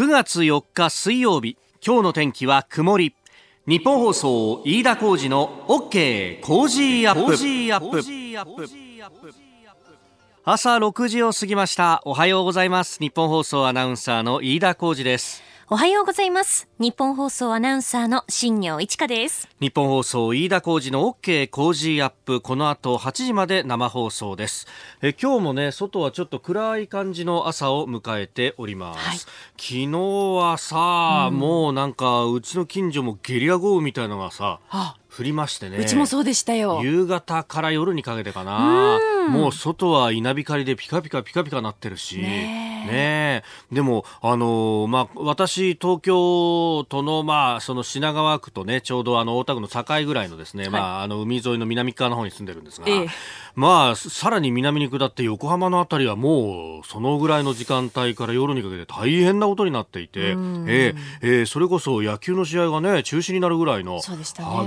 9月4日水曜日今日の天気は曇り。ニッポン放送飯田浩司の OK Cozy up。朝6時を過ぎました。おはようございます。ニッポン放送アナウンサーの飯田浩司ですおはようございます。ニッポン放送アナウンサーの新行市佳です。ニッポン放送飯田浩司の OK Cozy up。この後8時まで生放送です。え今日もね、外はちょっと暗い感じの朝を迎えております。はい、昨日はさ、うん、もうなんかうちの近所もゲリラ豪雨みたいなのがさ、降りましてね。うちもそうでしたよ。夕方から夜にかけてかな。もう外は稲光でピカピカピカピカなってるし。ねねでも、あのー、まあ、私、東京都の、まあ、その品川区とね、ちょうどあの、大田区の境ぐらいのですね、はい、まあ、あの、海沿いの南側の方に住んでるんですが、ええ、まあ、さらに南に下って横浜の辺りはもう、そのぐらいの時間帯から夜にかけて大変なことになっていて、えー、えー、それこそ野球の試合がね、中止になるぐらいの、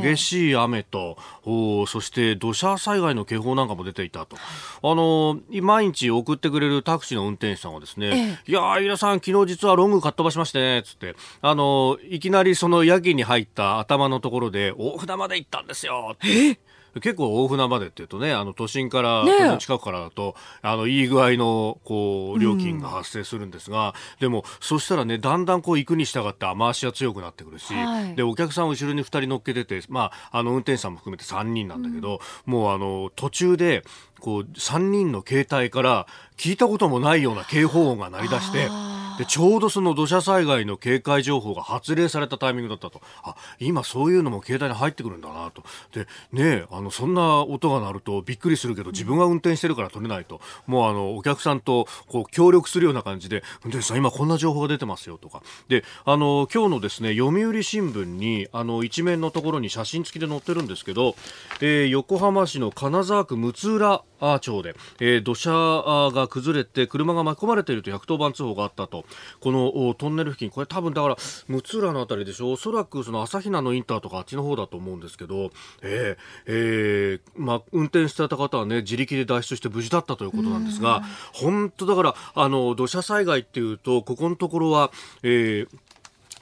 激しい雨と、おそして土砂災害の警報なんかも出ていたと。あの、毎日送ってくれるタクシーの運転手さんはですね、ね、いやー、皆さん、昨日実はロングかっ飛ばしましてね、つって、あの、いきなりそのヤギに入った頭のところで、大船まで行ったんですよ。え？結構大船までっていうとね、あの都心から、ね、都心近くからだと、あの、いい具合の、こう、料金が発生するんですが、うん、でも、そしたらね、だんだんこう行くに従って雨足が強くなってくるし、はい、で、お客さん後ろに2人乗っけてて、まあ、あの、運転手さんも含めて3人なんだけど、うん、もうあの、途中で、こう、3人の携帯から聞いたこともないような警報音が鳴り出して、でちょうどその土砂災害の警戒情報が発令されたタイミングだったと。あ今そういうのも携帯に入ってくるんだなと。でねあのそんな音が鳴るとびっくりするけど自分が運転してるから取れないと。もうあのお客さんとこう協力するような感じで運転手さん今こんな情報が出てますよとか。であの今日のですね読売新聞にあの一面のところに写真付きで載ってるんですけど、えー、横浜市の金沢区六浦町で、えー、土砂が崩れて車が巻き込まれていると110番通報があったと。このトンネル付近これ多分だから六浦のあたりでしょおそらくその朝比奈のインターとかあっちの方だと思うんですけど、えーえーまあ、運転してた方はね自力で脱出して無事だったということなんですが本当だからあの土砂災害っていうとここのところは、えー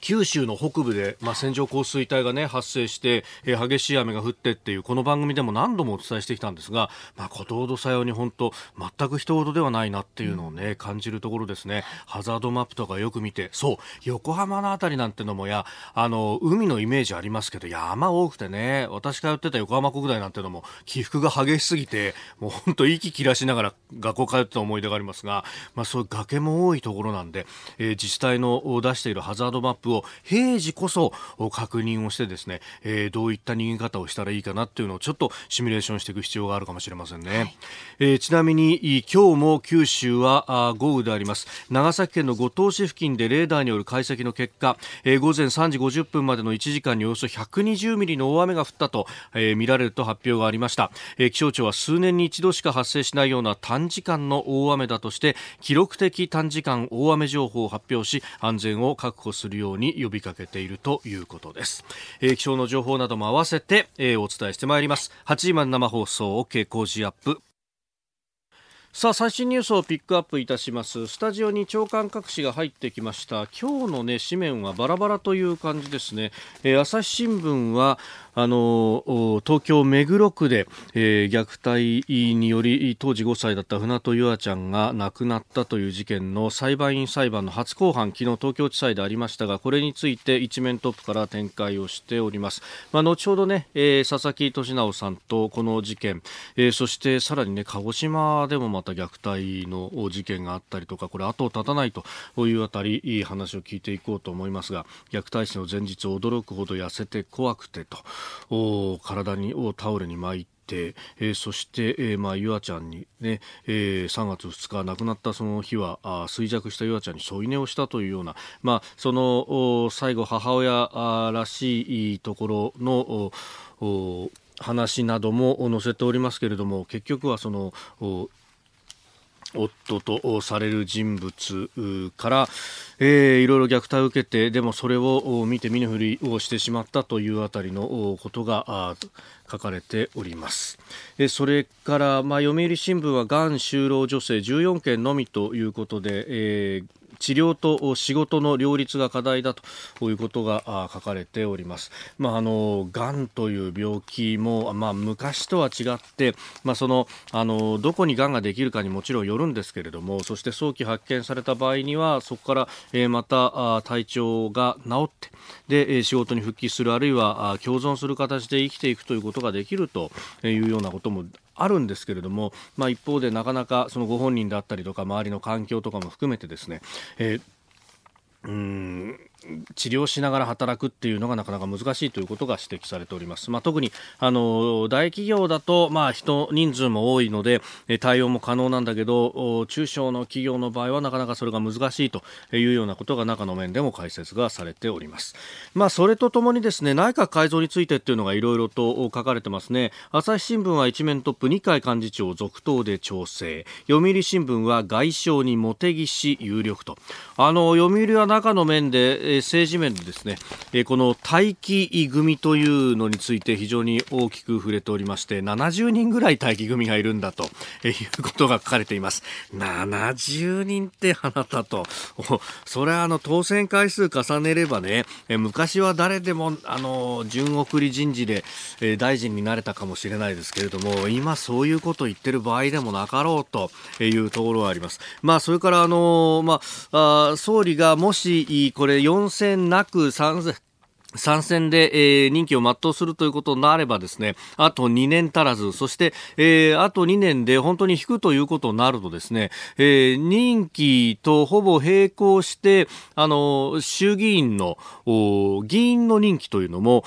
九州の北部で、まあ、線状降水帯が、ね、発生して、えー、激しい雨が降ってっていうこの番組でも何度もお伝えしてきたんですが、まあ、ことほどさように本当全く人ほどではないなっていうのをね、うん、感じるところですね。ハザードマップとかよく見て。そう横浜の辺りなんてのもやあの海のイメージありますけど山多くてね私がやってた横浜国大なんてのも起伏が激しすぎてもう本当息切らしながら学校通ってた思い出がありますが、まあ、そういう崖も多いところなんで、えー、自治体の出しているハザードマップを平時こそ確認をしてですね、えー、どういった逃げ方をしたらいいかなっていうのをちょっとシミュレーションしていく必要があるかもしれませんね、はい、えー、ちなみに今日も九州は豪雨であります。長崎県の五島市付近でレーダーによる解析の結果、えー、午前3時50分までの1時間におよそ120ミリの大雨が降ったと、えー、見られると発表がありました、えー、気象庁は数年に一度しか発生しないような短時間の大雨だとして記録的短時間大雨情報を発表し安全を確保するようにに呼びかけているということです、えー、気象の情報なども合わせて、えー、お伝えしてまいります。8時まで生放送 OK 工事アップ。さあ最新ニュースをピックアップいたします。スタジオに長官各紙が入ってきました。今日のね紙面はバラバラという感じですね、えー、朝日新聞はあの東京目黒区で、えー、虐待により当時5歳だった船戸優愛ちゃんが亡くなったという事件の裁判員裁判の初公判昨日東京地裁でありましたがこれについて一面トップから展開をしております、まあ、後ほどね、えー、佐々木俊直さんとこの事件、えー、そしてさらにね鹿児島でもまた虐待の事件があったりとかこれ後を絶たないというあたりいい話を聞いていこうと思いますが虐待死の前日驚くほど痩せて怖くてと体にをタオルに巻いてえー、そして、えー、まあ、ゆあちゃんにね、えー、3月2日亡くなったその日はあ衰弱したゆあちゃんに添い寝をしたというような、まあ、その最後母親らしいところの話なども載せておりますけれども結局はその夫とされる人物から、えー、いろいろ虐待を受けてでもそれを見て見ぬふりをしてしまったというあたりのことが書かれております。それから、まあ、読売新聞はがん就労女性14件のみということで、えー治療と仕事の両立が課題だということが書かれております。まあ、あの、癌という病気も、まあ、昔とは違って、まあ、その、あの、どこに癌ができるかにもちろんよるんですけれども、そして早期発見された場合には、そこから、え、また体調が治って、で、仕事に復帰する、あるいは共存する形で生きていくということができるというようなこともあるんですけれども、まあ、一方でなかなかそのご本人だったりとか周りの環境とかも含めてですね、えーうん治療しながら働くっていうのがなかなか難しいということが指摘されております。まあ、特にあの大企業だと、まあ、人人数も多いので対応も可能なんだけど中小の企業の場合はなかなかそれが難しいというようなことが中の面でも解説がされております。まあ、それとともにですね内閣改造についてっていうのがいろいろと書かれてますね。朝日新聞は一面トップ二階幹事長続投で調整読売新聞は外相に茂木氏有力とあの読売は中の面で政治面でですね、えこの待機組というのについて非常に大きく触れておりまして、70人ぐらい待機組がいるんだとえいうことが書かれています。70人ってあなたと、それはあの当選回数重ねればね、え昔は誰でもあの順送り人事でえ大臣になれたかもしれないですけれども、今そういうこと言ってる場合でもなかろうというところはあります。まあそれからあのまあ総理がもしこれ4選なく参戦参戦で、えー、任期を全うするということになればですね、あと2年足らず、そして、えー、あと2年で本当に引くということになるとですね、えー、任期とほぼ並行して、あの、衆議院の、議員の任期というのも、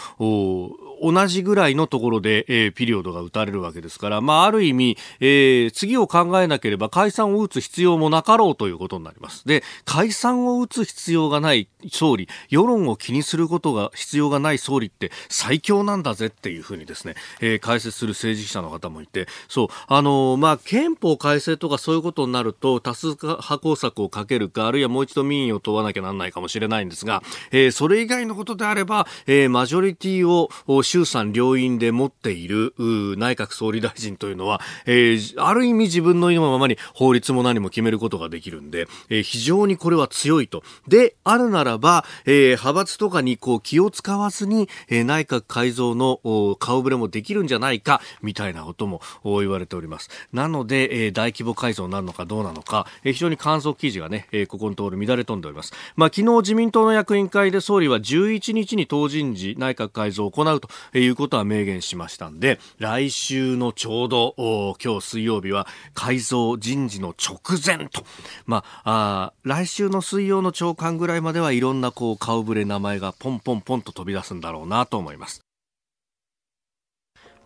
同じぐらいのところで、えー、ピリオドが打たれるわけですから、まあ、ある意味、えー、次を考えなければ解散を打つ必要もなかろうということになります。で、解散を打つ必要がない総理、世論を気にすることが必要がない総理って最強なんだぜっていうふうにですね、えー、解説する政治記者の方もいて、そう、あのー、まあ、憲法改正とかそういうことになると、多数派工作をかけるか、あるいはもう一度民意を問わなきゃなんないかもしれないんですが、えー、それ以外のことであれば、えー、マジョリティを衆参両院で持っている内閣総理大臣というのは、えー、ある意味自分の意のままに法律も何も決めることができるんで、えー、非常にこれは強いと。で、あるならば、えー、派閥とかにこう気を使わずに、えー、内閣改造の顔ぶれもできるんじゃないか、みたいなことも言われております。なので、えー、大規模改造になるのかどうなのか、えー、非常に観測記事がね、えー、ここのところ乱れ飛んでおります。まあ、昨日自民党の役員会で総理は11日に党人事内閣改造を行うということは明言しましたんで、来週のちょうど、今日水曜日は改造人事の直前と、まあ、あ来週の水曜の朝刊ぐらいまではいろんなこう顔ぶれ名前がポンポンポンと飛び出すんだろうなと思います。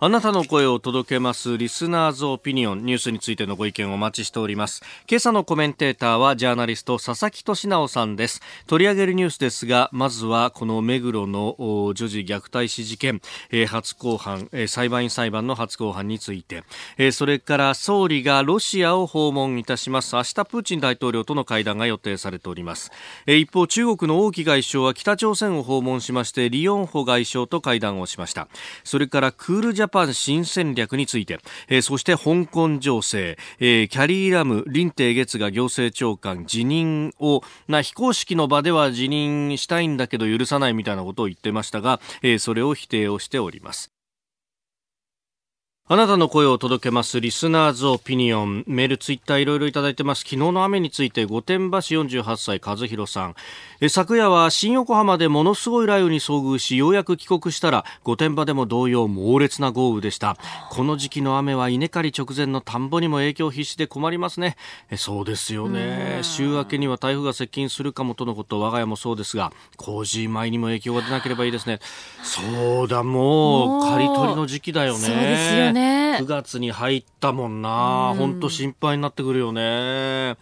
あなたの声を届けますリスナーズオピニオンニュースについてのご意見をお待ちしております。今朝のコメンテーターはジャーナリスト佐々木俊直さんです。取り上げるニュースですがまずはこの目黒の女児虐待死事件、えー、初公判、えー、裁判員裁判の初公判について、えー、それから総理がロシアを訪問いたします。明日プーチン大統領との会談が予定されております、えー、一方中国の王毅外相は北朝鮮を訪問しましてリヨンホ外相と会談をしました。それからクールジャパン新戦略について、えー、そして香港情勢、えー、キャリーラム林鄭月が行政長官辞任を。な非公式の場では辞任したいんだけど許さないみたいなことを言ってましたが、えー、それを否定をしております。あなたの声を届けます。リスナーズオピニオン。メール、ツイッターいろいろいただいてます。昨日の雨について、御殿場市48歳、和弘さん。え昨夜は新横浜でものすごい雷雨に遭遇し、ようやく帰国したら、御殿場でも同様猛烈な豪雨でした。この時期の雨は稲刈り直前の田んぼにも影響必至で困りますね。えそうですよね。週明けには台風が接近するかもとのこと、我が家もそうですが、工事前にも影響が出なければいいですね。そうだ、もう、刈り取りの時期だよね。そうですよね。ね。9月に入ったもんな。本当心配になってくるよね。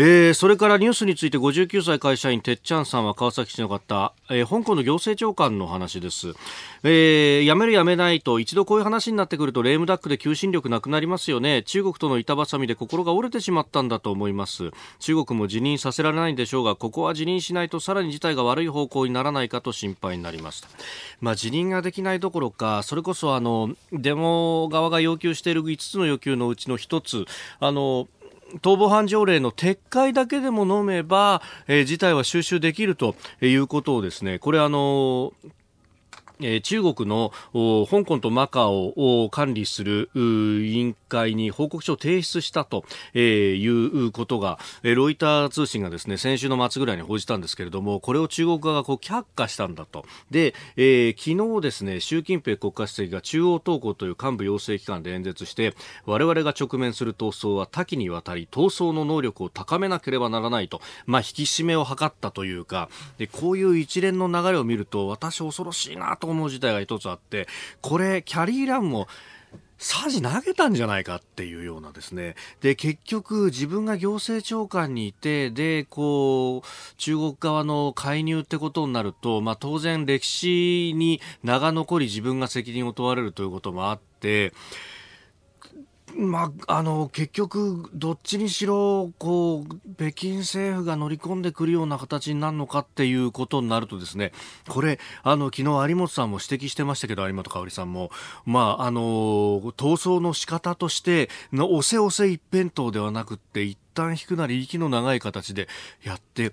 えー、それからニュースについて59歳会社員てっちゃんさんは川崎市の方、えー、香港の行政長官の話です、えー、辞める辞めないと一度こういう話になってくるとレームダックで求心力なくなりますよね。中国との板挟みで心が折れてしまったんだと思います。中国も辞任させられないんでしょうがここは辞任しないとさらに事態が悪い方向にならないかと心配になりました。まあ、辞任ができないどころかそれこそあのデモ側が要求している5つの要求のうちの1つあの逃亡犯条例の撤回だけでも飲めば、えー、事態は収集できるということをですね、これあのえ中国の香港とマカオを管理する委員会に報告書を提出したと、えいうことが、えロイター通信がですね先週の末ぐらいに報じたんですけれどもこれを中国側がこう却下したんだと。で、えー、昨日ですね習近平国家主席が中央党校という幹部養成機関で演説して我々が直面する闘争は多岐にわたり闘争の能力を高めなければならないと、まあ、引き締めを図ったというかでこういう一連の流れを見ると私恐ろしいなと思う事態が一つあって、これ、キャリーランも、サジ投げたんじゃないかっていうようなですね。で、結局自分が行政長官にいて、で、こう、中国側の介入ってことになると、まあ当然歴史に名が残り自分が責任を問われるということもあって、まあ、あの結局、どっちにしろこう北京政府が乗り込んでくるような形になるのかっていうことになるとですねこれあの昨日有本さんも指摘してましたけど有本香さんも、まあ、あの逃走の仕方としての押せ押せ一辺倒ではなくって一旦引くなり息の長い形でやって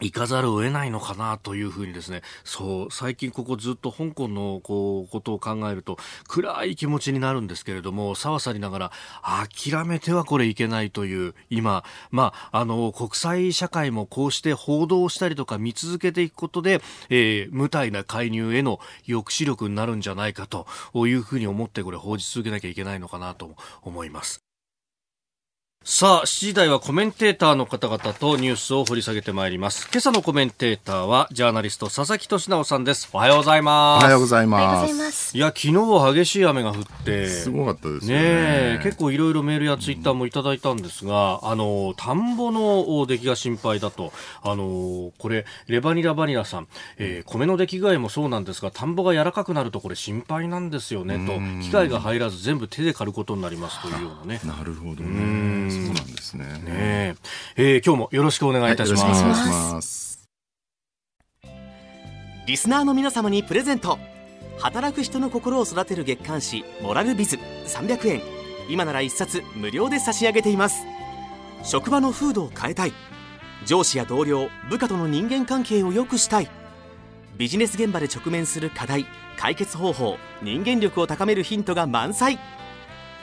行かざるを得ないのかなというふうにですね、そう、最近ここずっと香港のこう、ことを考えると、暗い気持ちになるんですけれども、さわさりながら、諦めてはこれいけないという、今、まあ、あの、国際社会もこうして報道したりとか見続けていくことで、えー、無体な介入への抑止力になるんじゃないかというふうに思って、これ報じ続けなきゃいけないのかなと思います。さあ、7時台はコメンテーターの方々とニュースを掘り下げてまいります。今朝のコメンテーターは、ジャーナリスト、佐々木俊直さんです。おはようございます。おはようございます。いや、昨日は激しい雨が降って、すごかったですね。ね結構いろいろメールやツイッターもいただいたんですが、うん、あの、田んぼの出来が心配だと、あの、これ、レバニラバニラさん、えー、米の出来具合もそうなんですが、田んぼが柔らかくなるとこれ心配なんですよね、と、機械が入らず全部手で刈ることになりますというようなね。なるほどね。そうなんですね。ねえー、今日もよろしくお願いいたします。はい、よろしくお願いします。リスナーの皆様にプレゼント。働く人の心を育てる月刊誌モラルビズ300円。今なら一冊無料で差し上げています。職場の風土を変えたい。上司や同僚、部下との人間関係を良くしたい。ビジネス現場で直面する課題、解決方法、人間力を高めるヒントが満載。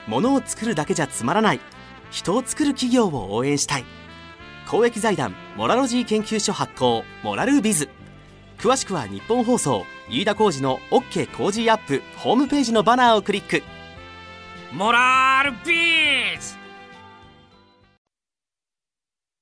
ものを作るだけじゃつまらない。人を作る企業を応援したい。公益財団モラロジー研究所発行モラルビズ。詳しくは日本放送飯田浩司の OK 工事アップホームページのバナーをクリック。モラルビズ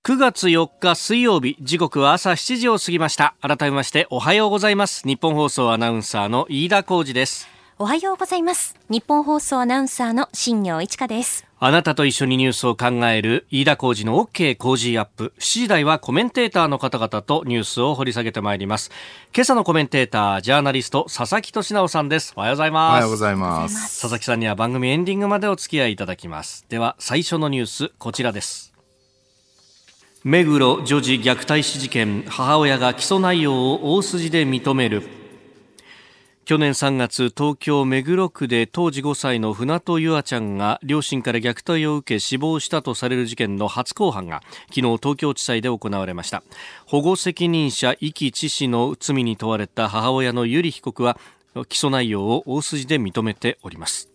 !9 月4日水曜日時刻は朝7時を過ぎました。改めましておはようございます。日本放送アナウンサーの飯田浩司です。おはようございます日本放送アナウンサーの新業一華ですあなたと一緒にニュースを考える飯田浩二の OK 工事アップ。7時台はコメンテーターの方々とニュースを掘り下げてまいります。今朝のコメンテーター、ジャーナリスト、佐々木俊直さんです。おはようございます。おはようございます。佐々木さんには番組エンディングまでお付き合いいただきます。では、最初のニュース、こちらです。目黒女児虐待死事件、母親が起訴内容を大筋で認める。去年3月東京目黒区で当時5歳の船戸優愛ちゃんが両親から虐待を受け死亡したとされる事件の初公判が昨日東京地裁で行われました。保護責任者遺棄致死の罪に問われた母親の由里被告は起訴内容を大筋で認めております。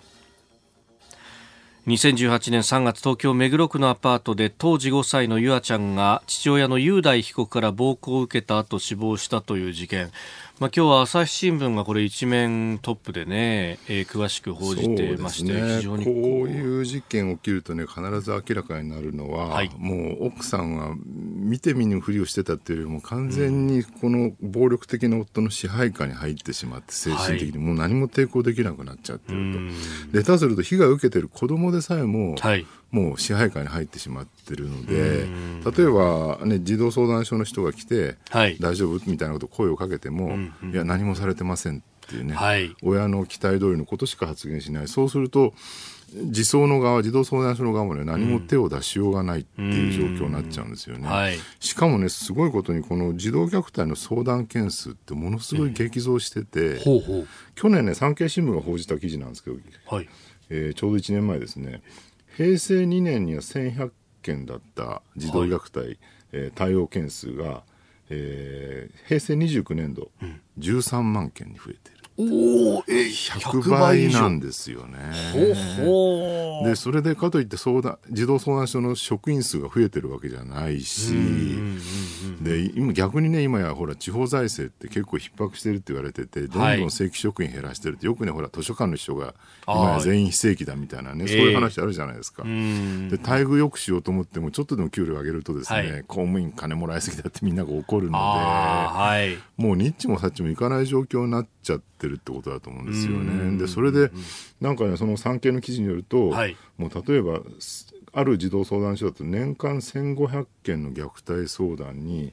2018年3月東京目黒区のアパートで当時5歳の優愛ちゃんが父親の雄大被告から暴行を受けた後死亡したという事件。まあ、今日は朝日新聞がこれ一面トップでね、えー、詳しく報じてまして、ね、非常にこういう事件起きるとね必ず明らかになるのは、はい、もう奥さんは見て見ぬふりをしてたっていうよりも完全にこの暴力的な夫の支配下に入ってしまって精神的にもう何も抵抗できなくなっちゃってると、で下手すると被害を受けてる子供でさえも、はい、もう支配下に入ってしまってるので例えば、ね、児童相談所の人が来て、はい、大丈夫みたいなこと声をかけても、うんうん、いや何もされてませんっていうね、はい、親の期待通りのことしか発言しない。そうすると児相の側児童相談所の側もね何も手を出しようがないっていう状況になっちゃうんですよね、はい、しかもねすごいことにこの児童虐待の相談件数ってものすごい激増してて、ほうほう。去年ね産経新聞が報じた記事なんですけど、はい。えー、ちょうど1年前ですね平成2年には1100件だった児童虐待、はい、えー、対応件数が、えー、平成29年度、うん、13万件に増えて。いる。おお、え100倍なんですよね。でそれでかといって相談児童相談所の職員数が増えてるわけじゃないし、で今逆にね今やほら地方財政って結構逼迫してるって言われててどんどん正規職員減らしてるって、よくねほら図書館の人が今や全員非正規だみたいなね、そういう話あるじゃないですか。で待遇よくしようと思ってもちょっとでも給料上げるとですね、はい、公務員金もらいすぎだってみんなが怒るので、はい、もうニッチもサッチもいかない状況になっちゃって。るってことだと思うんですよね。でそれでなんかねその産経の記事によると、はい、もう例えばある児童相談所だと年間1500件の虐待相談に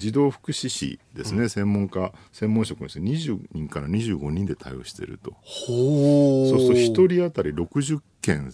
児童福祉士ですね、うん、専門家専門職の人20人から25人で対応していると。そうすると1人当たり60件。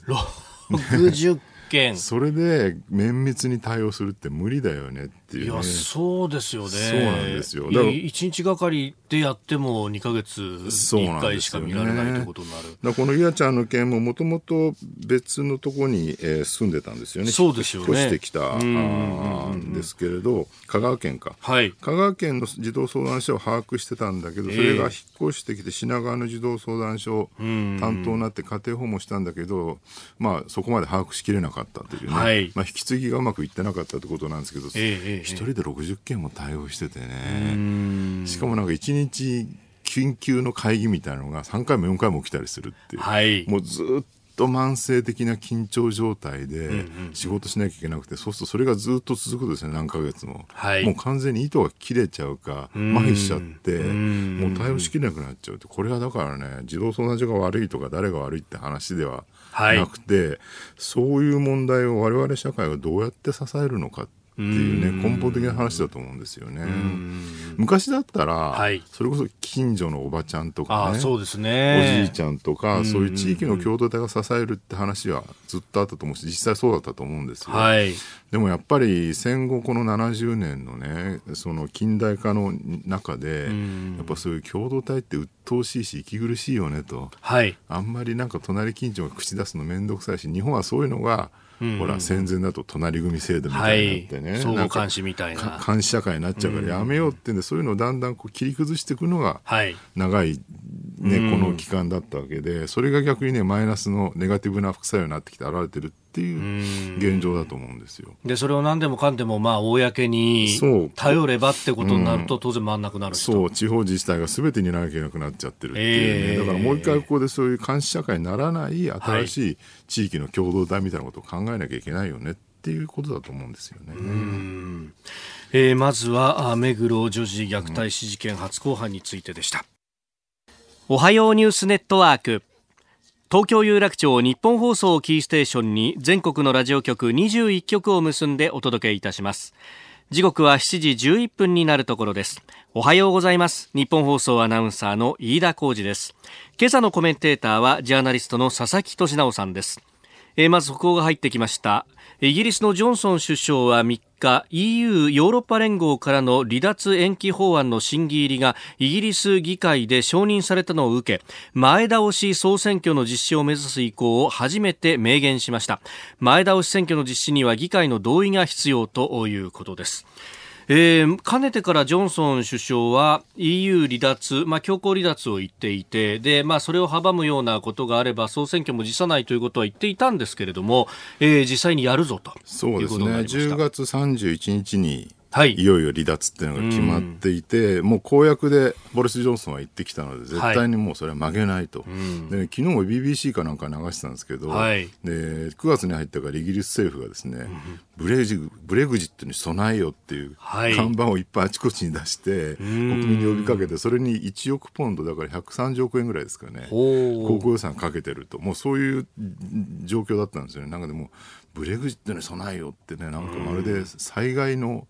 60件。それで綿密に対応するって無理だよねっていう、ね、いやそうですよね。そうなんですよ。だから1日がかりでやっても2か月1回しか見られないってことになる、ね、このいやちゃんの件ももともと別のところに、えー、住んでたんですよね。そうですよね。引っ越してきたんですけれど香川県か、はい、香川県の児童相談所を把握してたんだけどそれが引っ越してきて品川の児童相談所担当になって家庭訪問したんだけど、まあ、そこまで把握しきれなかったというね、はい、まあ、引き継ぎがうまくいってなかったってことなんですけど、えー、一人で60件も対応しててね。しかもなんか1日緊急の会議みたいなのが3回も4回も起きたりするっていう、はい、もうずっと慢性的な緊張状態で仕事しなきゃいけなくて、そうするとそれがずっと続くですね何ヶ月も、はい、もう完全に糸が切れちゃうか麻痺しちゃってもう対応しきれなくなっちゃうって。これはだからね児童相談所が悪いとか誰が悪いって話ではなくて、はい、そういう問題を我々社会はどうやって支えるのかっていうね根本的な話だと思うんですよね。昔だったら、はい、それこそ近所のおばちゃんとかねそうですね。おじいちゃんとかそういう地域の共同体が支えるって話はずっとあったと思うし実際そうだったと思うんですよ。はい、でもやっぱり戦後この70年のねその近代化の中でやっぱそういう共同体って鬱陶しいし息苦しいよねと、はい、あんまりなんか隣近所が口出すの面倒くさいし日本はそういうのがほら戦前だと隣組制度みたいになってね、はい、相互監視みたいな。監視社会になっちゃうからやめようってんで、そういうのをだんだんこう切り崩していくのが長い、ね、この期間だったわけでそれが逆にねマイナスのネガティブな副作用になってきて現れてるっていう現状だと思うんですよ。でそれを何でもかんでもまあ公に頼ればってことになると当然回んなくなるそう。地方自治体がすべてにならなきゃいけなくなっちゃってるっていうね、えー、だからもう一回ここでそういう監視社会にならない新しい地域の共同体みたいなことを考えなきゃいけないよねっていうことだと思うんですよね。えー、まずは目黒女児虐待死事件初公判についてでした。おはようニュースネットワーク東京有楽町日本放送キーステーションに全国のラジオ局21局を結んでお届けいたします。時刻は7時11分になるところです。おはようございます。日本放送アナウンサーの飯田浩二です。今朝のコメンテーターはジャーナリストの佐々木俊直さんです。えー、まず速報が入ってきました。イギリスのジョンソン首相は3日 EU ヨーロッパ連合からの離脱延期法案の審議入りがイギリス議会で承認されたのを受け前倒し総選挙の実施を目指す意向を初めて明言しました。前倒し選挙の実施には議会の同意が必要ということです。えー、かねてからジョンソン首相は EU 離脱、まあ、強硬離脱を言っていてで、まあ、それを阻むようなことがあれば総選挙も辞さないということは言っていたんですけれども、えー、実際にやるぞとそうですね。10月31日にはい、いよいよ離脱っていうのが決まっていて、うん、もう公約でボリス・ジョンソンは言ってきたので、絶対にもうそれは曲げないと、はい、で昨日も BBC かなんか流してたんですけど、はい、で9月に入ったからイギリス政府がですね、うん、ブレジブレグジットに備えよっていう看板をいっぱいあちこちに出して、はい、国民に呼びかけて、それに1億ポンド、だから130億円ぐらいですかね、航空予算かけてると、もうそういう状況だったんですよね。なんかでもブレグジットに備えよってね、なんかまるで災害の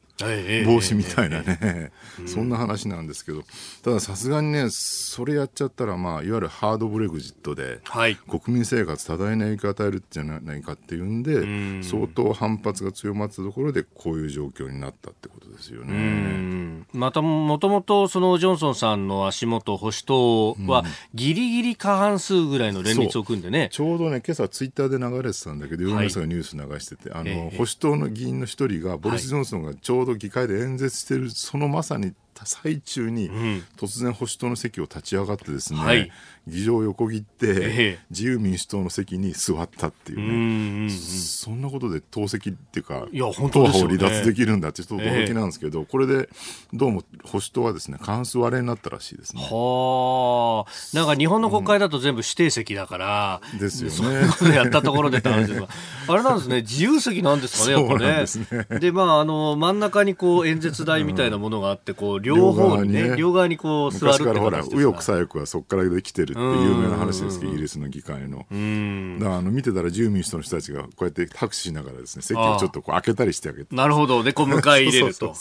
帽子みたいなね、そんな話なんですけど、たださすがにね、それやっちゃったら、まあ、いわゆるハードブレグジットで、はい、国民生活多大な影響を与えるんじゃないかっていうんで、ん。相当反発が強まったところで、こういう状況になったってことですよね。また、もともとそのジョンソンさんの足元、保守党は、ぎりぎり過半数ぐらいの連立を組んでね。ちょうどね、今朝ツイッターで流れてたんだけど、世の中がニュース流してて、あの、えー、保守党の議員の一人が、ボリス・ジョンソンがちょうど議会で演説してる、そのまさに最中に、突然保守党の席を立ち上がってですね、はい、議場を横切って、自由民主党の席に座ったっていうね、そんなことで党籍っていうか、いや本当、ね、党派を離脱できるんだってちょっと驚きなんですけど、これでどうも保守党はですね、過半数割れになったらしいですね。はあ、なんか日本の国会だと全部指定席だから、うん、ですよね。そういうことやったところでって話ですが、あれなんですね、自由席なんですかね、やっぱね。で、ね、まあ、あの、真ん中にこう演説台みたいなものがあって、こう、両方にね、両側にこう座るってからほら、右翼左翼はそこからできてるって有名な話ですけど、イギリスの議会の。だからあの見てたら自由民主党の人たちがこうやって拍手しながらですね、席をちょっとこう開けたりしてあげて。なるほど。で、こう迎え入れると。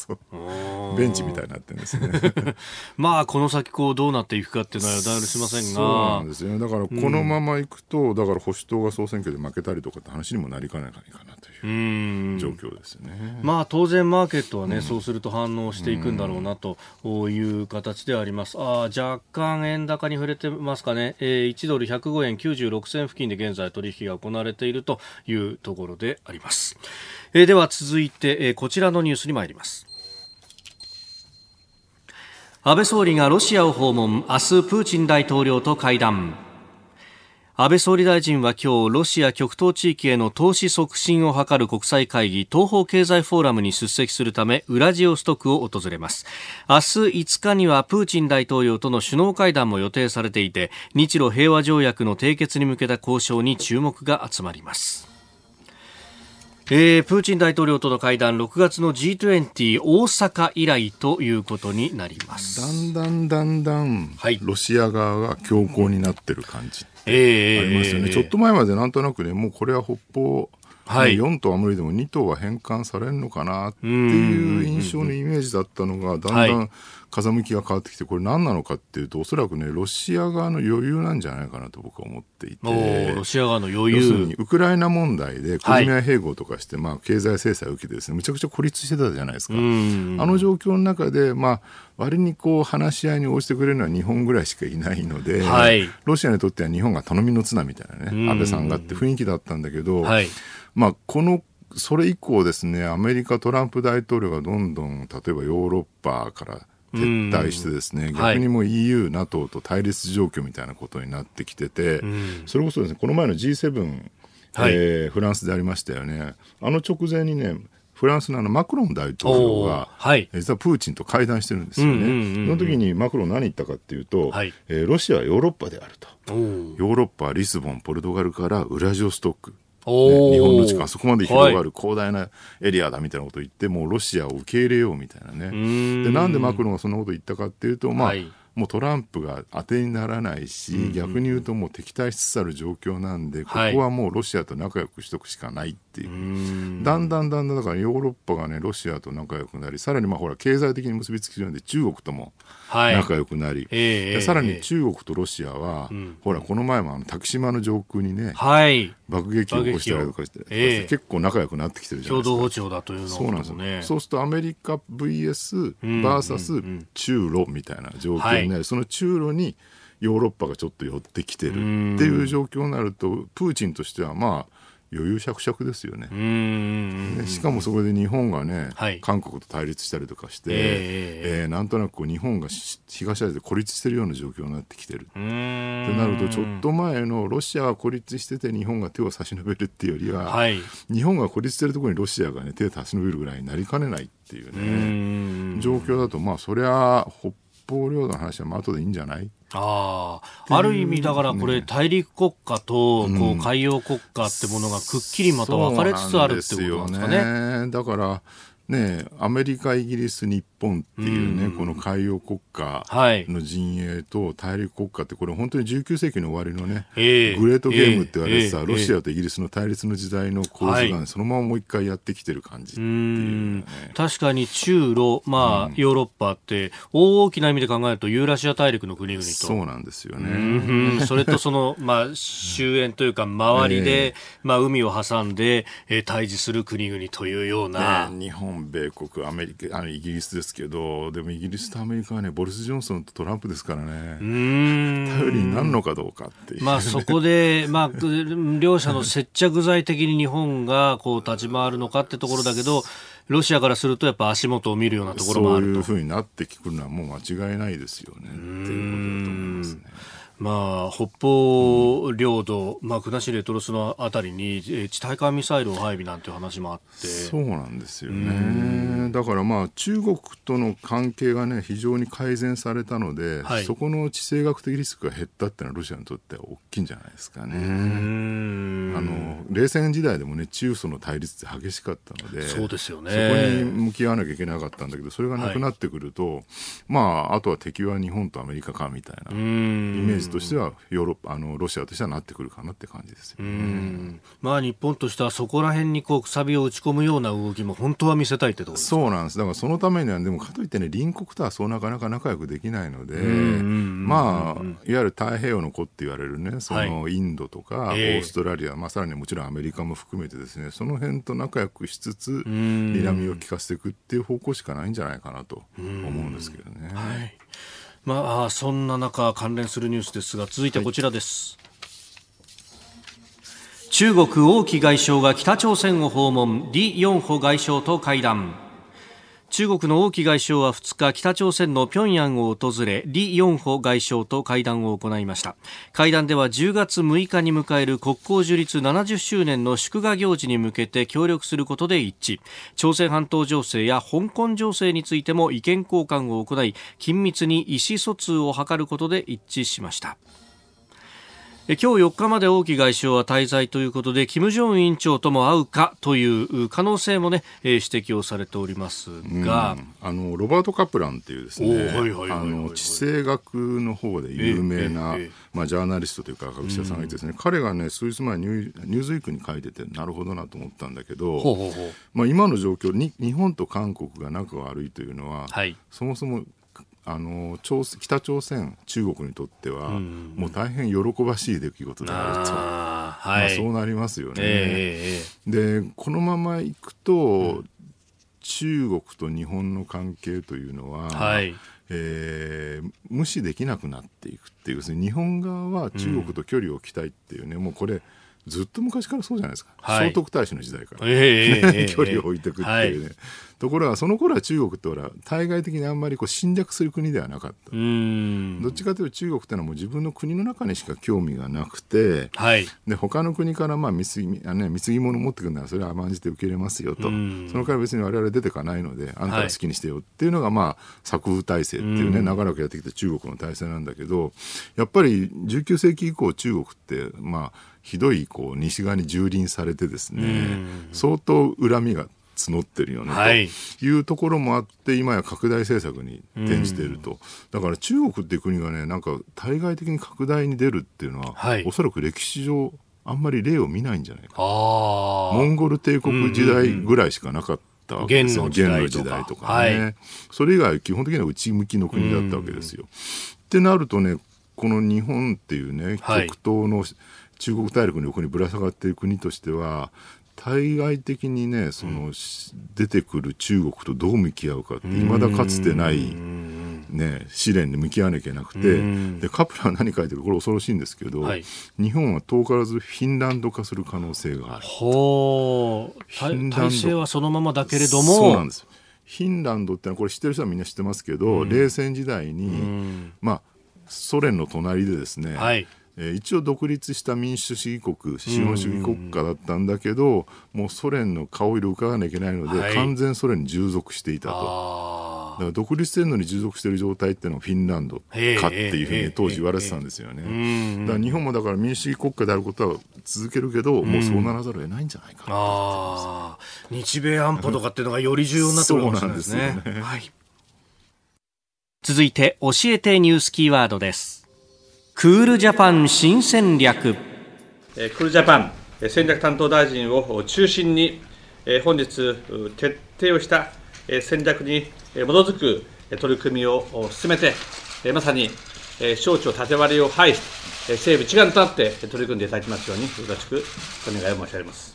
ベンチみたいになってるんですね。まあ、この先こうどうなっていくかっていうのは予断しませんが。そうなんですよね。だからこのままいくと、だから保守党が総選挙で負けたりとかって話にもなりかねないかなという状況ですね。まあ、当然マーケットはね、そうすると反応していくんだろうなという形であります。あ若干円高に触れてますかね。えー、1ドル105円96銭付近で現在取引が行われているというところであります。えー、では続いて、えー、こちらのニュースに参ります。安倍総理がロシアを訪問、明日プーチン大統領と会談。安倍総理大臣は今日ロシア極東地域への投資促進を図る国際会議東方経済フォーラムに出席するためウラジオストクを訪れます。明日5日にはプーチン大統領との首脳会談も予定されていて日露平和条約の締結に向けた交渉に注目が集まります。えー、プーチン大統領との会談6月の G20 大阪以来ということになります。だんだんだんだん、はい、ロシア側が強硬になってる感じありますよね、えー、ちょっと前までなんとなくねもうこれは北方はい、4頭は無理でも2頭は返還されるのかなっていう印象のイメージだったのがだんだん風向きが変わってきてこれ何なのかっていうとおそらくねロシア側の余裕なんじゃないかなと僕は思っていてロシア側の余裕。要するにウクライナ問題でクリミア併合とかして、はい、まあ、経済制裁を受けてですねむちゃくちゃ孤立してたじゃないですか。あの状況の中で、まあ、割にこう話し合いに応じてくれるのは日本ぐらいしかいないので、はい、ロシアにとっては日本が頼みの綱みたいなね安倍さんがって雰囲気だったんだけど、はい。まあ、このそれ以降ですねアメリカトランプ大統領がどんどん例えばヨーロッパから撤退してですね、逆にもう EU、はい、NATO と対立状況みたいなことになってきてて、それこそですねこの前の G7、はい、えー、フランスでありましたよね。あの直前にねフランスのあのマクロン大統領が、はい、実はプーチンと会談してるんですよね。その時にマクロン何言ったかっていうと、はい、えー、ロシアはヨーロッパであると。ヨーロッパはリスボン、ポルトガルからウラジオストック。ね、日本の地下そこまで広がる広大なエリアだみたいなことを言って、もうロシアを受け入れようみたいなね。でなんでマクロンがそんなことを言ったかっていうと、まあ、はい。もうトランプが当てにならないし、逆に言うともう敵対しつつある状況なんで、ここはもうロシアと仲良くしとくしかないっていう、だんだんだんだんだからヨーロッパがねロシアと仲良くなりさらにまあほら経済的に結びつきるんで中国とも仲良くなり、はいえー、さらに中国とロシアは、えー、ほらこの前もあの竹島の上空にね、はい、爆撃を起こしたりとかして、えー、結構仲良くなってきてるじゃないですか。共同歩調だというの、そうなんですよ、ね、そうするとアメリカ VS バーサス中ロみたいな状況になり、その中ロにヨーロッパがちょっと寄ってきてるっていう状況になるとプーチンとしてはまあ余裕しゃくしゃくですよね。ねしかもそこで日本がね、はい、韓国と対立したりとかして、えー、えー、なんとなくこう日本が東アジアで孤立してるような状況になってきてる。ってなるとちょっと前のロシアが孤立してて日本が手を差し伸べるっていうよりは、はい、日本が孤立してるところにロシアが、ね、手を差し伸べるぐらいになりかねないっていうね。状況だとまあそりゃ北方領土の話はまあ後でいいんじゃない？ああ、ある意味だからこれ、大陸国家とこう海洋国家ってものがくっきりまた分かれつつあるってことなんですかね。ね。だからね、アメリカ、イギリス、日本っていうね、この海洋国家の陣営と大陸国家って、これ本当に19世紀の終わりのね、えー、グレートゲームって言われてさ、えー、ロシアとイギリスの対立の時代の構図が、そのままもう一回やってきてる感じっていう、ね、確かに中ロ、まあ、ヨーロッパって、大きな意味で考えると、ユーラシア大陸の国々と。そうなんですよね。それとその、まあ、周辺というか、周りで、えー、まあ、海を挟んで、えー、対峙する国々というような。ね、日本、米国、アメリカ、あのイギリスですけど、でもイギリスとアメリカはね、ボリス・ジョンソンとトランプですからね、頼りになるのかどうかっていう、まあ、そこで、まあ、両者の接着剤的に日本がこう立ち回るのかってところだけど、ロシアからすると、やっぱ足元を見るようなところもあるそういうふうになってくるのは、もう間違いないですよね。っていうことだと思いますね。まあ、北方領土、まあ、国後レトロスのあたりに地対艦ミサイルを配備なんていう話もあって。そうなんですよね。だからまあ中国との関係がね非常に改善されたので、はい、そこの地政学的リスクが減ったっていうのはロシアにとっては大きいんじゃないですかね。あの冷戦時代でもね中ソの対立って激しかったのでそうですよね。そこに向き合わなきゃいけなかったんだけどそれがなくなってくると、はい、まああとは敵は日本とアメリカかみたいなイメージジとしてはヨーロッパあのロシアとしてはなってくるかなって感じですよ、ね、まあ、日本としてはそこら辺にこうくさびを打ち込むような動きも本当は見せたいってところそうなんです。だからそのためにはでもかといってね隣国とはそうなかなか仲良くできないのでまあいわゆる太平洋の子って言われるねそのインドとか、オーストラリア、えー、まあ、さらにもちろんアメリカも含めてですねその辺と仲良くしつつ睨みを利かせていくっていう方向しかないんじゃないかなと思うんですけどね。はいまあ、そんな中関連するニュースですが続いてこちらです、はい、中国王毅外相が北朝鮮を訪問李ヨンホ外相と会談中国の王毅外相は2日北朝鮮の平壌を訪れ李ヨンホ外相と会談を行いました。会談では10月6日に迎える国交樹立70周年の祝賀行事に向けて協力することで一致。朝鮮半島情勢や香港情勢についても意見交換を行い緊密に意思疎通を図ることで一致しました。今日4日まで王毅外相は滞在ということで金正恩委員長とも会うかという可能性もね、え指摘をされておりますが、あのロバート・カプランっていうですね地政学の方で有名な、まあ、ジャーナリストというか学者さんがいてですね、彼がね数日前ニューズウィークに書いててなるほどなと思ったんだけどまあ、今の状況に日本と韓国が仲悪いというのは、はい、そもそもあの朝北朝鮮、中国にとっては、もう大変喜ばしい出来事であると、あはい。まあ、そうなりますよね。えー、でこのままいくと、うん、中国と日本の関係というのは、はい。えー、無視できなくなっていくっていう日本側は中国と距離を置きたいっていうね、うん、もうこれずっと昔からそうじゃないですか、はい、聖徳太子の時代から、えー、距離を置いていくっていうね、はい、ところがその頃は中国ってほら対外的にあんまりこう侵略する国ではなかった。どっちかというと中国ってのはもう自分の国の中にしか興味がなくて、はい、で他の国からまあ貢ぎ,、ね、貢ぎ物を持ってくるならそれは甘んじて受け入れますよと。そのから別に我々出てかないのであんたが好きにしてよっていうのがまあ作風体制っていうね長らくやってきた中国の体制なんだけどやっぱり19世紀以降中国ってまあひどいこう西側に蹂躙されてですね、相当恨みが募ってるよね、はい、というところもあって今や拡大政策に転じていると、だから中国っていう国がねなんか対外的に拡大に出るっていうのは、はい、おそらく歴史上あんまり例を見ないんじゃないかモンゴル帝国時代ぐらいしかなかったわけですよ、元の時代とか。ね、はい、それ以外基本的には内向きの国だったわけですよ。ってなるとねこの日本っていうね極東の、中国大陸の横にぶら下がっている国としては対外的にねその、うん、出てくる中国とどう向き合うかっていまだかつてない、ね、試練に向き合わなきゃなくてでカプラは何書いてるこれ恐ろしいんですけど、はい、日本は遠からずフィンランド化する可能性がある。ほう。体制はそのままだけれども。そうなんですフィンランドってのはこれ知ってる人はみんな知ってますけど、うん、冷戦時代に、まあ、ソ連の隣でですね、はいえー、一応独立した民主主義国資本主義国家だったんだけど、もうソ連の顔色を伺わなきゃいけないので、はい、完全ソ連に従属していたと。だから独立してるのに従属している状態っていうのはフィンランドかっていうふうに当時言われてたんですよね。だから日本もだから民主主義国家であることは続けるけど、もうそうならざるを得ないんじゃないかな日米安保とかっていうのがより重要になってくるかもしれないですね。すよね。はい。続いて教えてニュースキーワードですクールジャパン新戦略。クールジャパン戦略担当大臣を中心に本日徹底をした戦略に基づく取り組みを進めてまさに省庁縦割りを排し政府一丸となって取り組んでいただきますようによろしくお願いを申し上げます。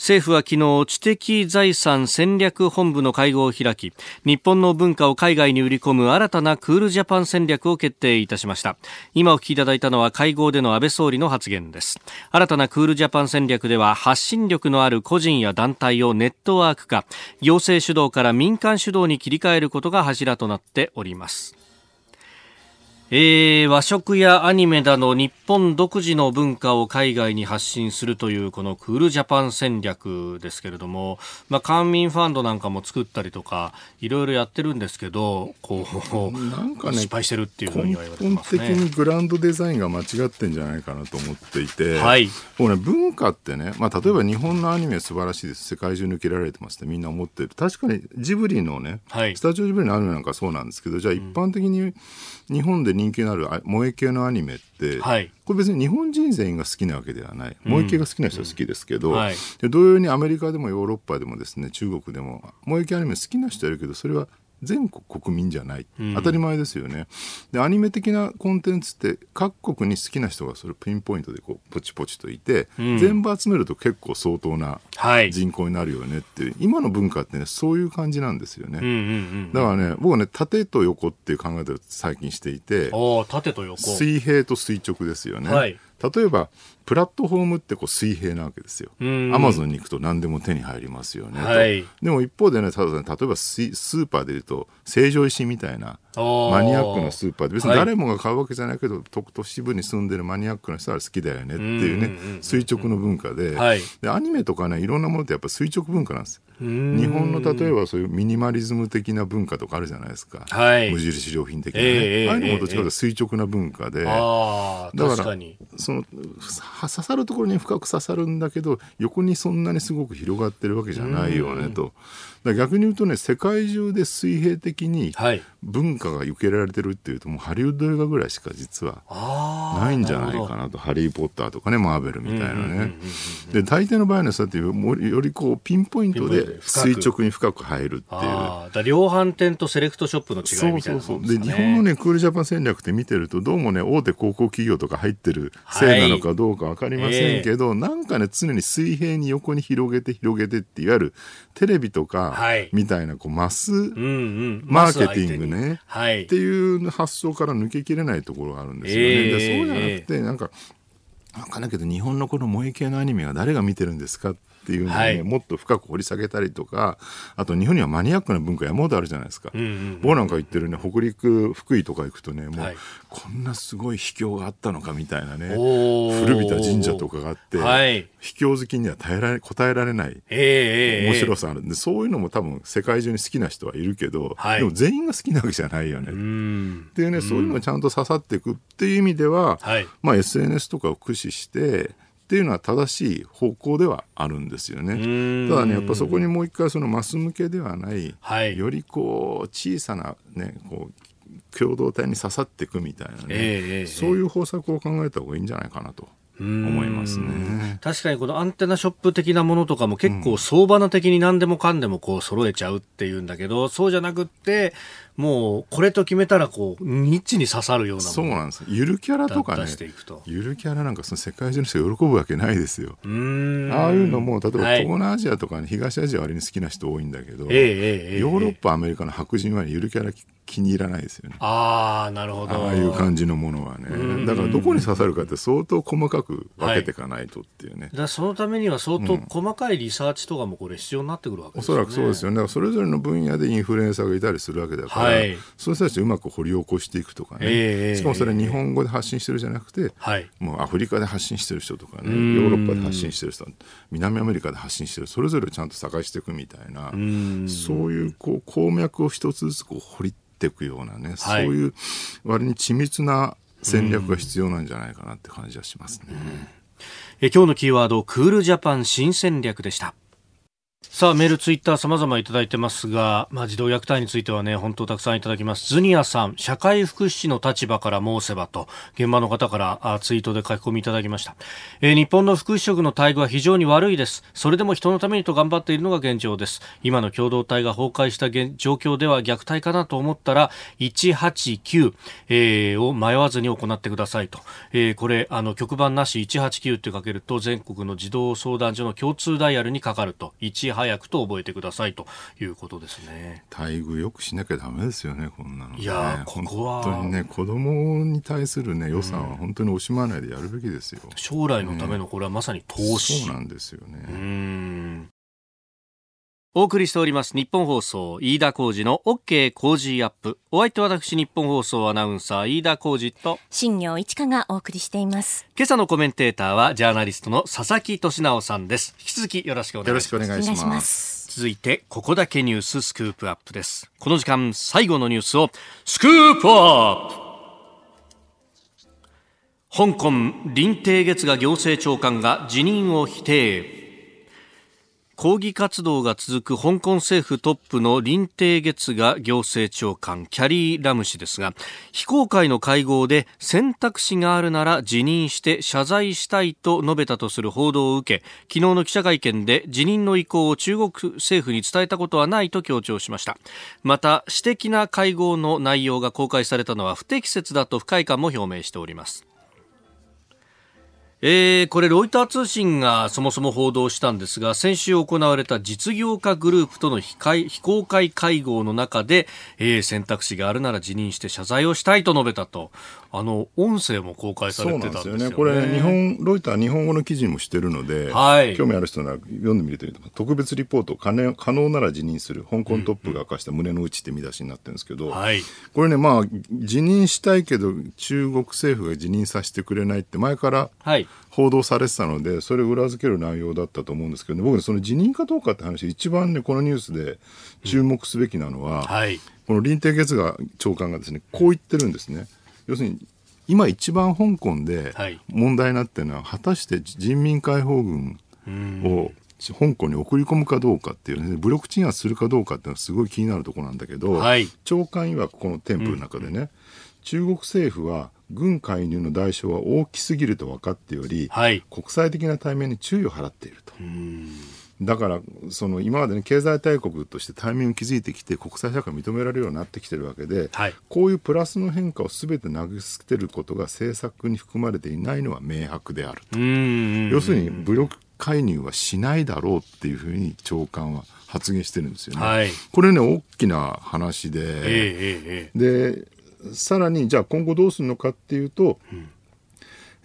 政府は昨日知的財産戦略本部の会合を開き日本の文化を海外に売り込む新たなクールジャパン戦略を決定いたしました。今お聞きいただいたのは会合での安倍総理の発言です。新たなクールジャパン戦略では発信力のある個人や団体をネットワーク化行政主導から民間主導に切り替えることが柱となっております。えー、和食やアニメなど日本独自の文化を海外に発信するというこのクールジャパン戦略ですけれども、まあ、官民ファンドなんかも作ったりとかいろいろやってるんですけどこうなんか、ね、失敗してるっていうふうには言われてますね。根本的にグランドデザインが間違ってんじゃないかなと思っていて、はい、もうね、文化ってね、まあ、例えば日本のアニメ素晴らしいです。世界中抜けられてますってみんな思ってる。確かにジブリのね、はい、スタジオジブリのアニメなんかそうなんですけどじゃあ一般的に日本で人気のある萌え系のアニメって、はい、これ別に日本人全員が好きなわけではない。萌え系が好きな人は好きですけど、うん。はい、同様にアメリカでもヨーロッパでもですね中国でも萌え系アニメ好きな人はいるけどそれは全国国民じゃない、うん、当たり前ですよね。でアニメ的なコンテンツって各国に好きな人がそれピンポイントでこうポチポチといて、うん、全部集めると結構相当な人口になるよねっていう、はい、今の文化ってねそういう感じなんですよね、うんうんうん、だからね僕ね縦と横っていう考え方を最近していて縦と横。水平と垂直ですよね、はい、例えばプラットフォームってこう水平なわけですよ。アマゾンに行くと何でも手に入りますよね、はい、でも一方でね、ただ例えばスーパーでいうと、成城石みたいなマニアックなスーパーで、別に誰もが買うわけじゃないけど、はい、都市部に住んでるマニアックな人は好きだよねっていうね、垂直の文化ではい、で、アニメとかね、いろんなものってやっぱ垂直文化なんですよ。日本の例えばそういうミニマリズム的な文化とかあるじゃないですか。はい、無印良品的なね。えー、ああいうのもどっちかというと垂直な文化で。えー、だから、その、刺さるところに深く刺さるんだけど横にそんなにすごく広がってるわけじゃないよねと。逆に言うとね世界中で水平的に文化が受けられてるっていうともうハリウッド映画ぐらいしか実はないんじゃないかなと「ハリー・ポッター」とかねマーベルみたいなね。で大抵の場合はそうやってよりこうピンポイントで垂直に深く入るっていう。だ量販店とセレクトショップの違いみたいな、ね、そうそうそう。で日本のねクールジャパン戦略って見てるとどうもね大手広告企業とか入ってるせいなのかどうか分かりませんけど、はいえ。ー、なんかね常に水平に横に広げて広げてっていわゆるテレビとかみたいなこうマスマーケティングね、はい、っていう発想から抜けきれないところがあるんですよね。えー、でそうじゃなくてなんか分かんないけど日本のこの萌え系のアニメは誰が見てるんですかっていうのをね、はい、もっと深く掘り下げたりとかあと日本にはマニアックな文化山ほどあるじゃないですか、うんうんうん、僕なんか言ってるね北陸福井とか行くとねもう、はい、こんなすごい秘境があったのかみたいなね古びた神社とかがあって、はい、秘境好きには耐えられ答えられない面白さある。んで、そういうのも多分世界中に好きな人はいるけど、でも全員が好きなわけじゃないよね。っていうねそういうのがちゃんと刺さっていくっていう意味では、まあ、SNS とかを駆使してっていうのは正しい方向ではあるんですよね。ただねやっぱそこにもう一回そのマス向けではない、はい、よりこう小さなねこう共同体に刺さっていくみたいなね、えー、そういう方策を考えた方がいいんじゃないかなと。思いますね。確かにこのアンテナショップ的なものとかも結構相場の的に何でもかんでもこう揃えちゃうっていうんだけど、そうじゃなくってもうこれと決めたらこうニッチに刺さるようなそうなんですゆるキャラとかねゆるキャラなんかその世界中の人が喜ぶわけないですよ。ああいうのも例えば東南アジアとか、ね、東アジアは割に好きな人多いんだけど、ヨーロッパアメリカの白人はゆるキャラ気に入らないですよね。ああなるほど。ああいう感じのものはね。だからどこに刺さるかって相当細かく分けていかないとっていうね、はい、だそのためには相当細かいリサーチとかもこれ必要になってくるわけですよね、おそらくそうですよ。ねだからそれぞれの分野でインフルエンサーがいたりするわけだから、はい、そういう人たちをうまく掘り起こしていくとかね、えー、しかもそれ日本語で発信してるじゃなくて、はい、もうアフリカで発信してる人とかねヨーロッパで発信してる人南アメリカで発信してるそれぞれちゃんと探していくみたいなそういうこう鉱脈を一つずつこう掘りっていくようなね、はい、そういう割に緻密な戦略が必要なんじゃないかなって感じはしますね。え今日のキーワードクールジャパン新戦略でした。さあ、メール、ツイッター様々いただいてますが、まあ、児童虐待についてはね、本当たくさんいただきます。ズニアさん、社会福祉士の立場から申せばと、現場の方からあツイートで書き込みいただきました。えー、日本の福祉職の待遇は非常に悪いです。それでも人のためにと頑張っているのが現状です。今の共同体が崩壊した状況では虐待かなと思ったら、189、えー、を迷わずに行ってくださいと。えー、これ、あの、局番なし189ってかけると、全国の児童相談所の共通ダイヤルにかかると。早くと覚えてくださいということですね。待遇よくしなきゃダメですよね、こんなの、ね、いやここは本当にね、子供に対するね予算は本当に惜しまないでやるべきですよ。将来のためのこれはまさに投資。そうなんですよね。うんお送りしております日本放送飯田浩二の OK 工事アップ。お相手は私日本放送アナウンサー飯田浩二と新業一華がお送りしています。今朝のコメンテーターはジャーナリストの佐々木俊直さんです。引き続きよろしくお願いします。よろしくお願いします。続いてここだけニューススクープアップです。この時間最後のニュースをスクープアップ。香港林鄭月娥行政長官が辞任を否定抗議活動が続く香港政府トップの林鄭月が行政長官キャリー・ラム氏ですが非公開の会合で選択肢があるなら辞任して謝罪したいと述べたとする報道を受け昨日の記者会見で辞任の意向を中国政府に伝えたことはないと強調しました。また私的な会合の内容が公開されたのは不適切だと不快感も表明しております。えー、これロイター通信がそもそも報道したんですが先週行われた実業家グループとの非非公開会合の中で、えー、選択肢があるなら辞任して謝罪をしたいと述べたと。あの音声も公開されてたんですよね。よね。これ日本ロイター日本語の記事もしてるので、はい、興味ある人なら読んでみると特別リポート可能可能なら辞任する香港トップが明かした胸の内って見出しになってるんですけど、はい、これねまあ辞任したいけど中国政府が辞任させてくれないって前から報道されてたのでそれを裏付ける内容だったと思うんですけど、ね、僕ねその辞任かどうかって話一番ねこのニュースで注目すべきなのは、うん。はい、この林鄭月娥長官がですねこう言ってるんですね。要するに今一番香港で問題になってるのは、果たして人民解放軍を香港に送り込むかどうかっていう、ね、武力鎮圧するかどうかっていうのはすごい気になるところなんだけど、はい、長官曰くこの添付の中でね、うん、中国政府は軍介入の代償は大きすぎると分かっており、はい、国際的な対面に注意を払っていると。だからその今まで、ね、経済大国としてタイミングを築いてきて国際社会を認められるようになってきてるわけで、はい、こういうプラスの変化をすべて投げ捨てることが政策に含まれていないのは明白であると。要するに武力介入はしないだろうっていうふうに長官は発言してるんですよね。はい、これね大きな話で、えー、でさらにじゃあ今後どうするのかっていうと、うん。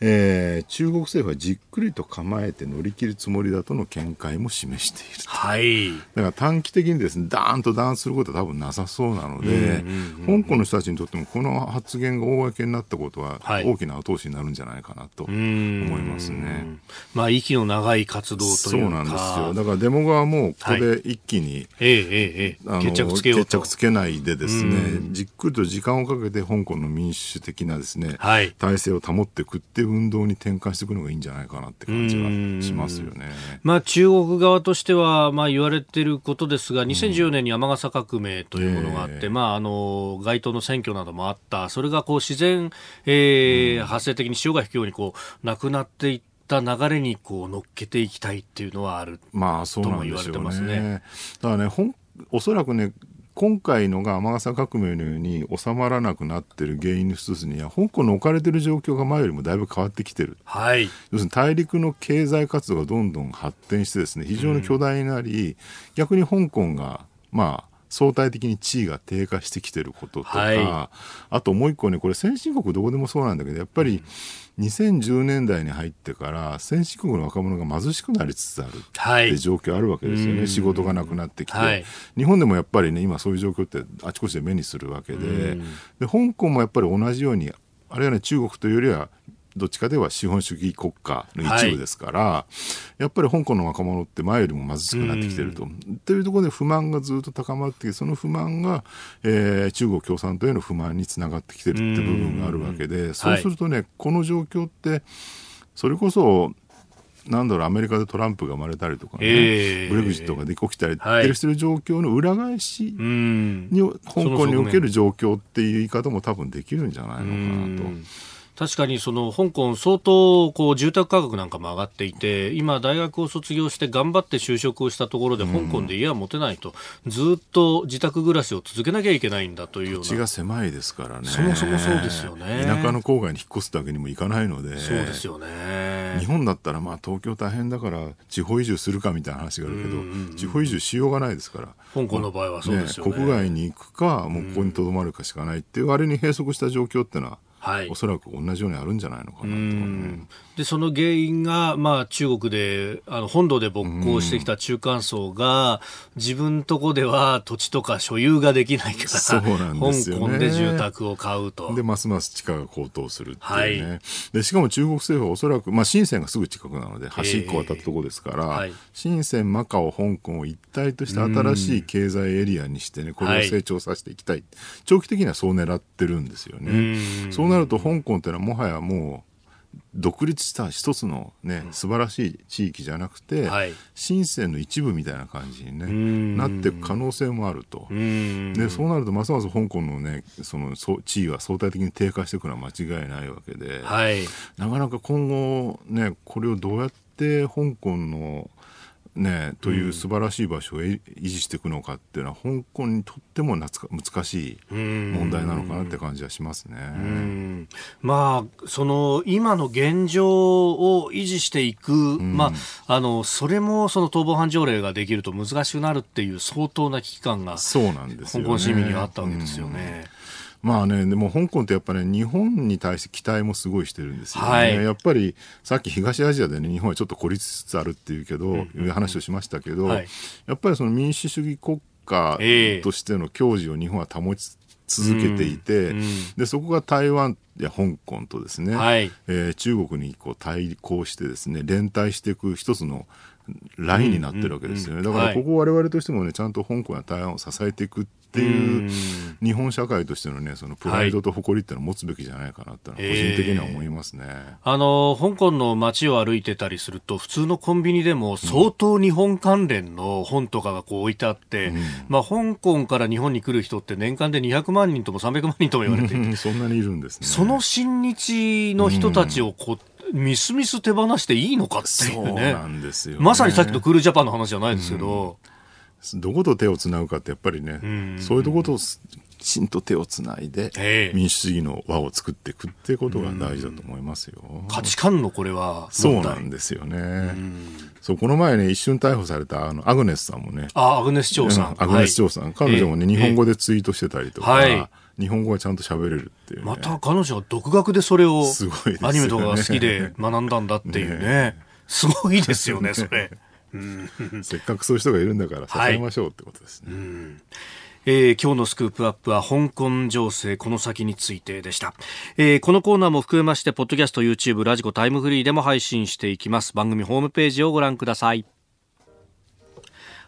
えー、中国政府はじっくりと構えて乗り切るつもりだとの見解も示しているはい、だから短期的にですねダーンと弾圧することは多分なさそうなので、香港の人たちにとってもこの発言が公になったことは大きな後押しになるんじゃないかなと思いますね。まあ、息の長い活動というか。そうなんですよ。だからデモ側もここで一気に、はい、ええええ、決着つけ決着つけないでですねじっくりと時間をかけて香港の民主的なですね、はい、体制を保っていくっていう運動に転換していくのがいいんじゃないかなって感じがしますよね。まあ、中国側としては、まあ、言われていることですが、2014年に雨傘革命というものがあって、うん、まあ、あの街頭の選挙などもあった、それがこう自然、えー、うん、発生的に潮が引くようにこうなくなっていって、た流れにこう乗っけていきたいっていうのはあるまあそうとも言われてますね。だからねおそらくね今回のが雨傘革命のように収まらなくなっている原因の一つには香港の置かれている状況が前よりもだいぶ変わってきてる、はい、要するに大陸の経済活動がどんどん発展してですね非常に巨大になり、うん、逆に香港がまあ相対的に地位が低下してきてることとか、はい、あともう一個ねこれ先進国どこでもそうなんだけどやっぱり、うん。2010年代に入ってから先進国の若者が貧しくなりつつあるって状況あるわけですよね、はい、仕事がなくなってきて、はい、日本でもやっぱりね今そういう状況ってあちこちで目にするわけで。で香港もやっぱり同じようにあるいはね中国というよりはどっちかでは資本主義国家の一部ですから、はい、やっぱり香港の若者って前よりも貧しくなってきてると。というところで不満がずっと高まってその不満が、えー、中国共産党への不満につながってきてるって部分があるわけでそうするとねこの状況ってそれこそなんだろうアメリカでトランプが生まれたりとかね、えー。ブレグジットがで起きたりってしてる状況の裏返しうん。に、香港における状況っていう言い方も多分できるんじゃないのかなと。うん確かにその香港相当こう住宅価格なんかも上がっていて今大学を卒業して頑張って就職をしたところで香港で家は持てないとずっと自宅暮らしを続けなきゃいけないんだというような土地が狭いですからね。そもそもそうですよね田舎の郊外に引っ越すだけにもいかないので。そうですよね日本だったらまあ東京大変だから地方移住するかみたいな話があるけど、地方移住しようがないですから。香港の場合はそうですよね国外に行くか、もうここにとどまるかしかないっていう割に閉塞した状況っていうのは、はい。おそらく同じようにあるんじゃないのかなと、うん。でその原因が、まあ、中国であの本土で勃興してきた中間層が自分とこでは土地とか所有ができないからそうなんですよね。香港で住宅を買うと。でますます地価が高騰するっていうね、はい。でしかも中国政府はおそらく、まあ、深センがすぐ近くなので橋1個渡ったところですから、はい。深センマカオ香港を一体とした新しい経済エリアにしてねこれを成長させていきたい、長期的にはそう狙ってるんですよね。うん。そうなると香港っていうのはもはやもう独立した一つのね素晴らしい地域じゃなくて、はい。深センの一部みたいな感じに、ね、ん。なっていく可能性もあると。うん。でそうなるとますます香港のねそのそう地位は相対的に低下していくのは間違いないわけで、はい。なかなか今後ねこれをどうやって香港のねという素晴らしい場所を維持していくのかっていうのは香港にとっても難しい問題なのかなって感じはしますね。うんまあ、その今の現状を維持していく、まあ、あのそれもその逃亡犯条例ができると難しくなるっていう相当な危機感がそうなんですよね。香港市民にはあったわけですよね。まあね、でも香港ってやっぱね、日本に対して期待もすごいしてるんですよね。はい。やっぱり、さっき東アジアでね、日本はちょっと孤立しつつあるっていうけど、いう話をしましたけど、はい。やっぱりその民主主義国家ええ。としての矜持を日本は保ち続けていて、うんうんで、そこが台湾や香港とですね、はい。えー中国にこう対抗してですね、連帯していく一つのラインになってるわけですよね。うんうんうんだからここ我々としてもね、ちゃんと香港や台湾を支えていくっていう、日本社会としてのね、そのプライドと誇りっていうのを持つべきじゃないかなって個人的には思いますね。あの香港の街を歩いてたりすると普通のコンビニでも相当日本関連の本とかがこう置いてあって、まあ、香港から日本に来る人って年間で200万人とも300万人とも言われていてうん。そんなにいるんですね。その親日の人たちをこう、みすみす手放していいのかっていそううねなんですよ、ね。まさにさっきのクールジャパンの話じゃないですけど、どこと手をつなぐかってやっぱりね、ん。そういうとこときちんと手をつないで、ええ。民主主義の輪を作っていくっていうことが大事だと思いますよ。価値観のこれはそうなんですよね。そう、この前ね、一瞬逮捕されたあの、アグネスさんもね、あアグネス長さん、うんアグネス長さん、彼女もね、ええ。日本語でツイートしてたりとか、はい。日本語がちゃんと喋れるっていう、ね。また彼女は独学でそれをアニメとかが好きで学んだんだっていうね。すごいですよねそれ。せっかくそういう人がいるんだから支えましょうってことですね。えー今日のスクープアップは香港情勢この先についてでした、えーこのコーナーも含めましてポッドキャスト YouTube ラジコタイムフリーでも配信していきます。番組ホームページをご覧ください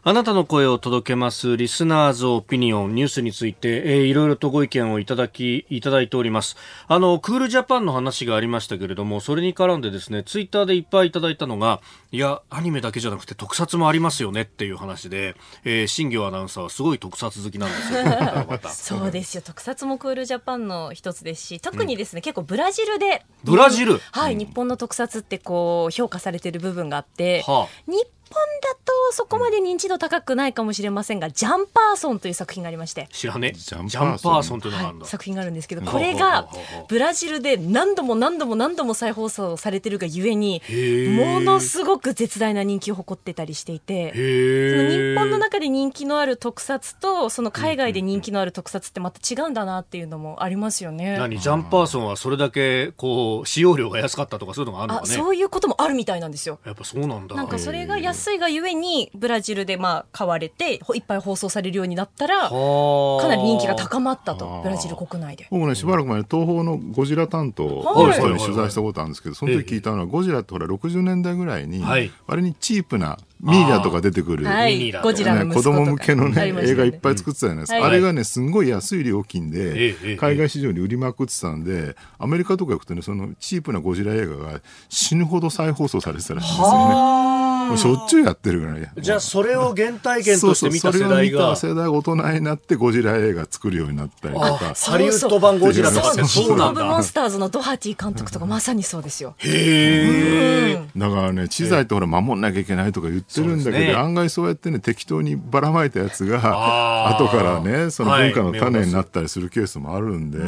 あなたの声を届けますリスナーズオピニオンニュースについて、えーいろいろとご意見をいただき、いただいております。あの、クールジャパンの話がありましたけれども、それに絡んでですね、ツイッターでいっぱいいただいたのが、いや、アニメだけじゃなくて特撮もありますよねっていう話で、えー、新行アナウンサーはすごい特撮好きなんですよ。そうですよ。特撮もクールジャパンの一つですし特にですね、結構ブラジルでブラジル？はい、日本の特撮ってこう評価されてる部分があって、は日本だとそこまで認知度高くないかもしれませんが、ジャンパーソンという作品がありまして。知らね？ジャンパーソンジャンパーソンというのがあるんだ。はい、作品があるんですけどうんこれがブラジルで何度も何度も何度も再放送されてるがゆえにーものすごく絶大な人気を誇ってたりしていてそのへ日本の中で人気のある特撮とその海外で人気のある特撮ってまた違うんだなっていうのもありますよね。何？ジャンパーソンはそれだけこう使用量が安かったとかそういうのがあるのあかねそういうこともあるみたいなんですよ。やっぱそうなんだなんかそれが安安いがゆえにブラジルでまあ買われてほいっぱい放送されるようになったらかかなり人気が高まったとブラジル国内で。僕ねしばらく前に東宝のゴジラ担当はい。の人に取材したことあるんですけど、その時聞いたのは、ゴジラってほら60年代ぐらいに、はい。割にチープなミーリャとか出てくる、はい。ゴジラの子供向けのね映画いっぱい作ってたじゃないですか、はい。あれがねすんごい安い料金で海外市場に売りまくってたんでアメリカとか行くとねそのチープなゴジラ映画が死ぬほど再放送されてたらしいんですよねもうしょっちゅうやってるぐらいじゃあそれを原体験として見た世そうそうそれを見代がた世代が大人になってゴジラ映画作るようになったりとか。ハリウッド版ゴジラとか。そうなんグオブモンだスターズのドハティ監督とかまさにそうですよ。へえだからね知財ってほら守んなきゃいけないとか言ってるんだけど、案外そうやってね適当にばらまいたやつが後からねその文化のはい種になったりするケースもあるんで。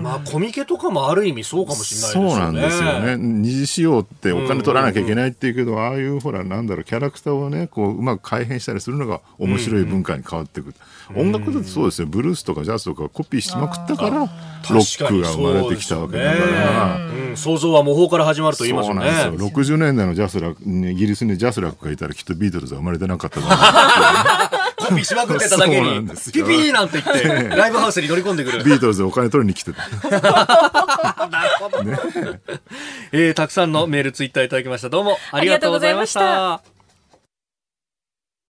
まあコミケとかもある意味そうかもしれないですよね。そうなんですよね。二次使用ってお金取らなきゃいけないっていうけど、ああいうほら、なんだろう、キャラクターをね、こう、うまく改変したりするのが面白い文化に変わっていく。音楽だってそうですよ。ブルースとかジャズとかコピーしまくったから、ロックが生まれてきたわけだから。うん、創造は模倣から始まると言いますそうよねなんですよ。60年代の JASRAC、ねイギリスに JASRACがいたらきっとビートルズは生まれてなかっただろうコピーしまくってただけにんですよ。ピピーなんて言ってライブハウスに乗り込んでくる。ビートルズでお金取りに来てた。え。ーたくさんのメールツイッターいただきました。どうもありがとうございました